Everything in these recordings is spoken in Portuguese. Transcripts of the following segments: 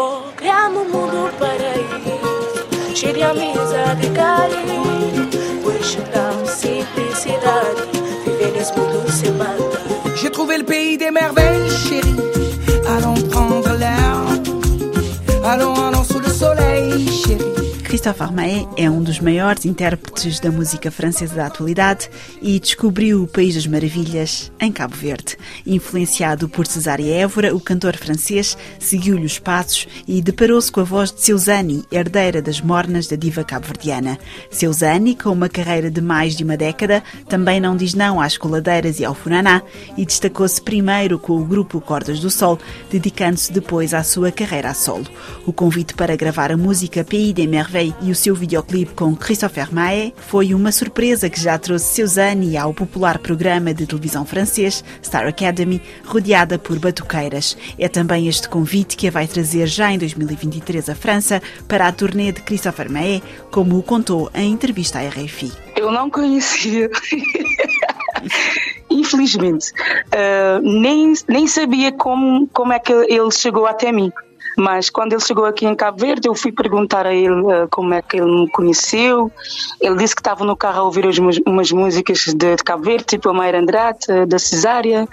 Bom, criamos um mundo paraíso, de amizade e carinho. Pois da simplicidade, viver nesse mundo sem maldade. J'ai trouvé le pays des merveilles, chérie. Allons prendre l'air. Allons, allons sous le soleil, chérie. Christophe Armaé é um dos maiores intérpretes da música francesa da atualidade e descobriu o País das Maravilhas em Cabo Verde. Influenciado por Cesária Évora, o cantor francês seguiu-lhe os passos e deparou-se com a voz de Seusani, herdeira das mornas da diva cabo-verdiana. Seusani, com uma carreira de mais de uma década, também não diz não às coladeiras e ao funaná e destacou-se primeiro com o grupo Cordas do Sol, dedicando-se depois à sua carreira a solo. O convite para gravar a música Pays des Merveilles e o seu videoclipe com Christopher Maé foi uma surpresa que já trouxe Seusani ao popular programa de televisão francês Star Academy, rodeada por batuqueiras. É também este convite que a vai trazer já em 2023 à França para a turnê de Christopher Maé, como o contou em entrevista à RFI. Eu não conhecia. Infelizmente, uh, nem, nem sabia como, como é que ele chegou até mim. Mas quando ele chegou aqui em Cabo Verde, eu fui perguntar a ele uh, como é que ele me conheceu. Ele disse que estava no carro a ouvir umas, umas músicas de, de, Cabo Verde, tipo a Mayra Andrade, uh, da Cesária.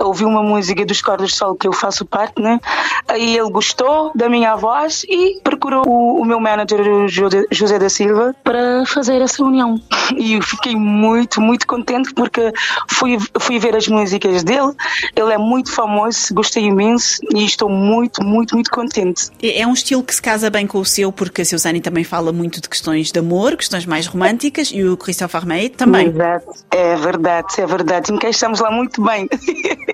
Ouviu uma música dos Cordos de Sol que eu faço parte, né? Aí ele gostou da minha voz e procurou o, o meu manager, o José da Silva, para fazer essa reunião. E eu fiquei muito, muito contente porque fui, fui ver as músicas dele. Ele é muito famoso, gostei imenso e estou muito, muito, muito contente. É um estilo que se casa bem com o seu, porque a Suzane também fala muito de questões de amor, questões mais românticas, e o Christophe Armei também. Exato, é verdade, é verdade. Encaixamos lá muito bem.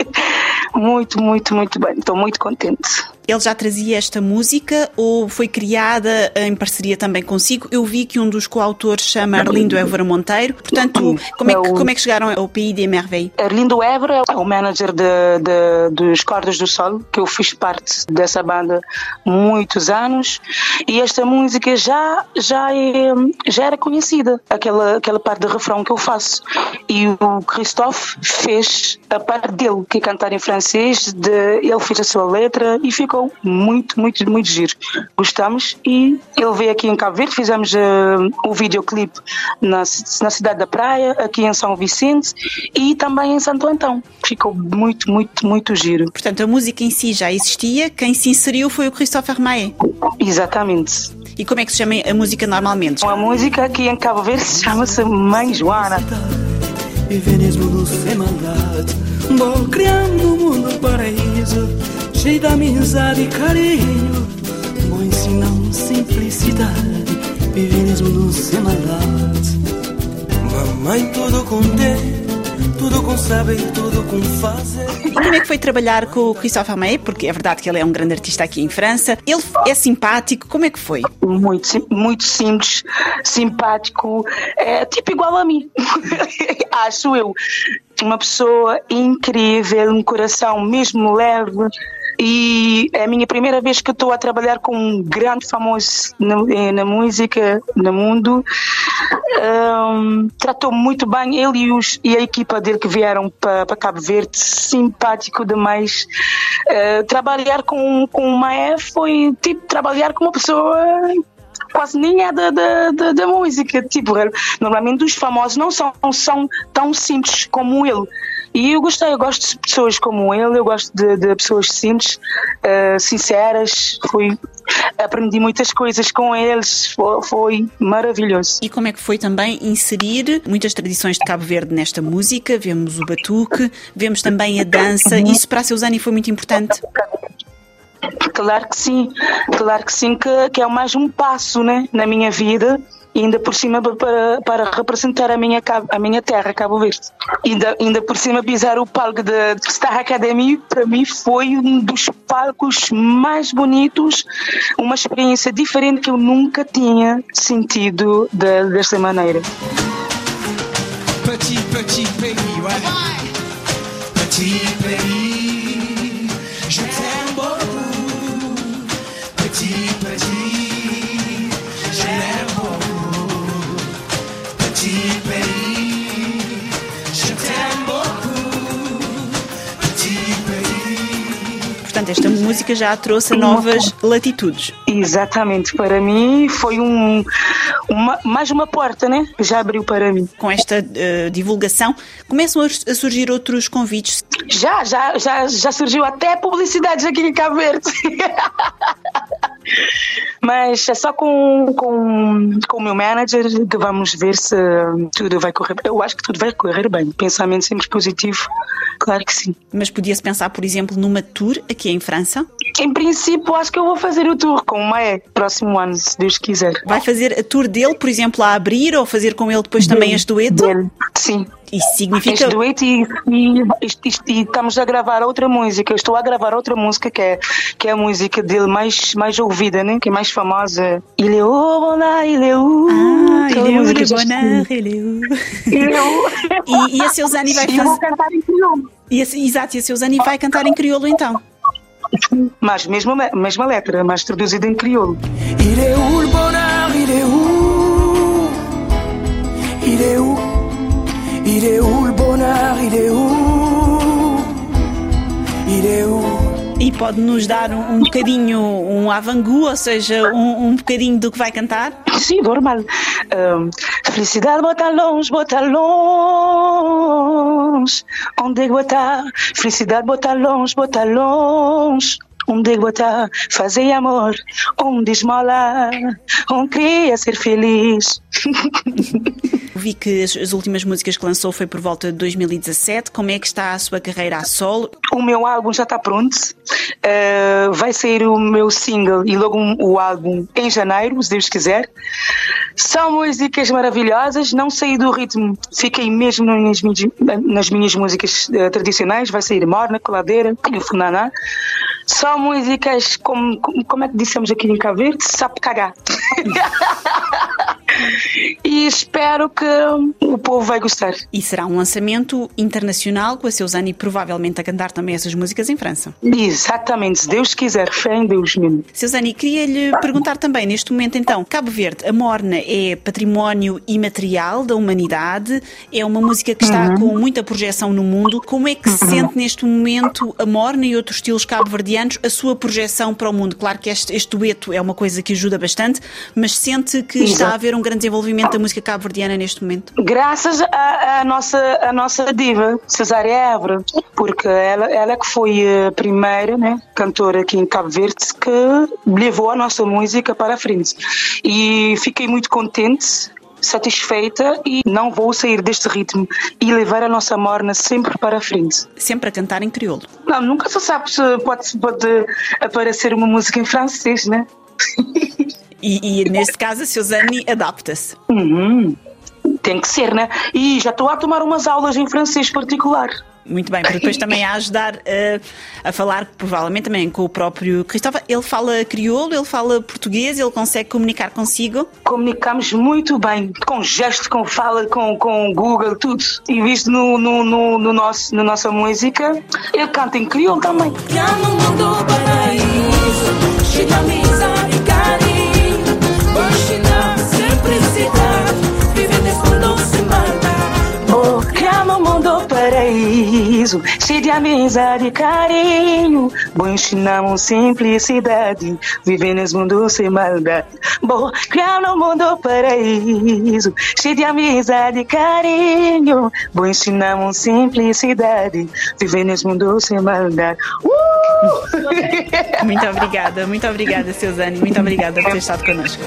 muito, muito, muito bem. Estou muito contente. Ele já trazia esta música ou foi criada em parceria também consigo? Eu vi que um dos coautores chama Arlindo Évora Monteiro. Portanto, como é que, como é que chegaram ao Pays des Merveilles? Arlindo Évora é o manager de, de, dos Cordas do Sol, que eu fiz parte dessa banda muitos anos. E esta música já, já, é, já era conhecida, aquela, aquela parte de refrão que eu faço. E o Christophe fez a parte dele, que é cantar em francês, de, ele fez a sua letra e ficou ficou muito, muito, muito giro. Gostamos e ele veio aqui em Cabo Verde, fizemos uh, o videoclipe na, na cidade da Praia, aqui em São Vicente e também em Santo Antão. Ficou muito, muito, muito giro. Portanto, a música em si já existia, quem se inseriu foi o Christopher Maé. Exatamente. E como é que se chama a música normalmente? A música aqui em Cabo Verde chama-se Mãe Joana. Vivenismo do sem maldade, vou criando um mundo paraíso cheio de amizade e carinho. Vou ensinar simplicidade, vivenismo do sem maldade. Mamãe, tudo com T, tudo com saber, tudo com fazer. E como é que foi trabalhar com o Christophe Amé? Porque é verdade que ele é um grande artista aqui em França. Ele é simpático, como é que foi? Muito, muito simples, simpático, é tipo igual a mim, acho eu. Uma pessoa incrível, um coração mesmo leve, e é a minha primeira vez que estou a trabalhar com um grande famoso na, eh, na música no mundo. Um, tratou muito bem ele e, os, e, a equipa dele que vieram para, Cabo Verde, simpático demais. Uh, trabalhar com, com o Maé foi tipo trabalhar com uma pessoa quase nem é da, da, da, da, música. Tipo, normalmente os famosos não são, são tão simples como ele. E eu gostei, eu gosto de pessoas como ele, eu gosto de, de pessoas simples, uh, sinceras. Fui, aprendi muitas coisas com eles, foi, foi, maravilhoso. E como é que foi também inserir muitas tradições de Cabo Verde nesta música? Vemos o batuque, vemos também a dança. Isso para a Seusani foi muito importante. Claro que sim, claro que sim, que, que é mais um passo né, na minha vida e ainda por cima para, para representar a minha, a minha terra, Cabo Verde. Ainda, ainda por cima pisar o palco da Star Academy, para mim foi um dos palcos mais bonitos, uma experiência diferente que eu nunca tinha sentido de, desta maneira. Petit, petit. Petit Portanto, esta música já a trouxe a novas latitudes. Exatamente, para mim foi um, uma, mais uma porta, né? Que já abriu para mim. Com esta uh, divulgação, começam a, a, surgir outros convites? Já, já, já, já surgiu até publicidades aqui em Cabo Verde. Mas é só com, com, com o meu manager que vamos ver se tudo vai correr bem. Eu acho que tudo vai correr bem. Pensamento sempre positivo, claro que sim. Mas podia-se pensar, por exemplo, numa tour aqui em França? Em princípio, acho que eu vou fazer o tour com o Maé próximo ano, se Deus quiser. Vai fazer a tour dele, por exemplo, a abrir ou fazer com ele depois também este dueto? Dele. Sim. Isso significa. Dueto e, e, e, e, estamos a gravar outra música. Estou a gravar outra música que é, que é a música dele mais, mais ouvida, né? que é mais famosa. Est où, bona? Ah, il est où, le bonheur, où? e, a Seusani vai fazer. Eu vou cantar em crioulo. E a, exato, e a Seusani vai cantar em crioulo então. Mas mesma, mesma letra, mas traduzida em crioulo. Il est où, le bonheur, il est où? Il est E pode nos dar um, um bocadinho, um avant-goût, ou seja, um, um bocadinho do que vai cantar? Sim, normal. Um, felicidade bota longe, bota longe. Onde é que botar? Felicidade bota longe, bota longe. Onde botar, fazer amor, onde esmolar, onde queria ser feliz. Vi que as, as, últimas músicas que lançou foi por volta de 2017. Como é que está a sua carreira a solo? O meu álbum já está pronto. Uh, vai sair o meu single e logo o álbum em janeiro, se Deus quiser. São músicas maravilhosas, não saí do ritmo, fiquei mesmo nas minhas, nas minhas músicas uh, tradicionais. Vai sair Morna, Coladeira e o Funaná. São músicas, como, como é que dissemos aqui em Cabo Verde? Sabe cagar. e espero que o povo vai gostar. E será um lançamento internacional com a Seusani provavelmente a cantar também essas músicas em França. Exatamente, se Deus quiser, fé em Deus mesmo. Seusani, queria-lhe perguntar também, neste momento então, Cabo Verde, a Morna é património imaterial da humanidade, é uma música que está uhum. com muita projeção no mundo. Como é que se sente neste momento a Morna e outros estilos cabo-verdianos, a sua projeção para o mundo? Claro que este, este dueto é uma coisa que ajuda bastante, mas sente que Exato. está a haver um grande desenvolvimento da música cabo-verdiana neste momento? Graças à nossa, a nossa diva, Cesária Évora, porque ela, ela que foi a primeira né, cantora aqui em Cabo Verde que levou a nossa música para a frente. E fiquei muito contente satisfeita e não vou sair deste ritmo e levar a nossa morna sempre para a frente. Sempre a cantar em crioulo? Não, nunca se sabe se pode, pode aparecer uma música em francês, né? E, e neste caso a Suzane adapta-se. Uhum. Tem que ser, né? E já estou a tomar umas aulas em francês particular. Muito bem, para depois também a ajudar a, a falar, provavelmente também com o próprio Cristóvão. Ele fala crioulo, ele fala português, ele consegue comunicar consigo? Comunicamos muito bem, com gesto, com fala, com, com Google, tudo. E visto no, no, no, no nosso, na nossa música, ele canta em crioulo também. sorriso, cheio de amizade e carinho. Bom uma simplicidade, viver nesse mundo sem maldade. Bom, criar no mundo paraíso, cheio de amizade e carinho. Bom uma simplicidade, viver nesse mundo sem maldade. Uh! muito obrigada, muito obrigada, Suzane. Muito obrigada por ter estado conosco.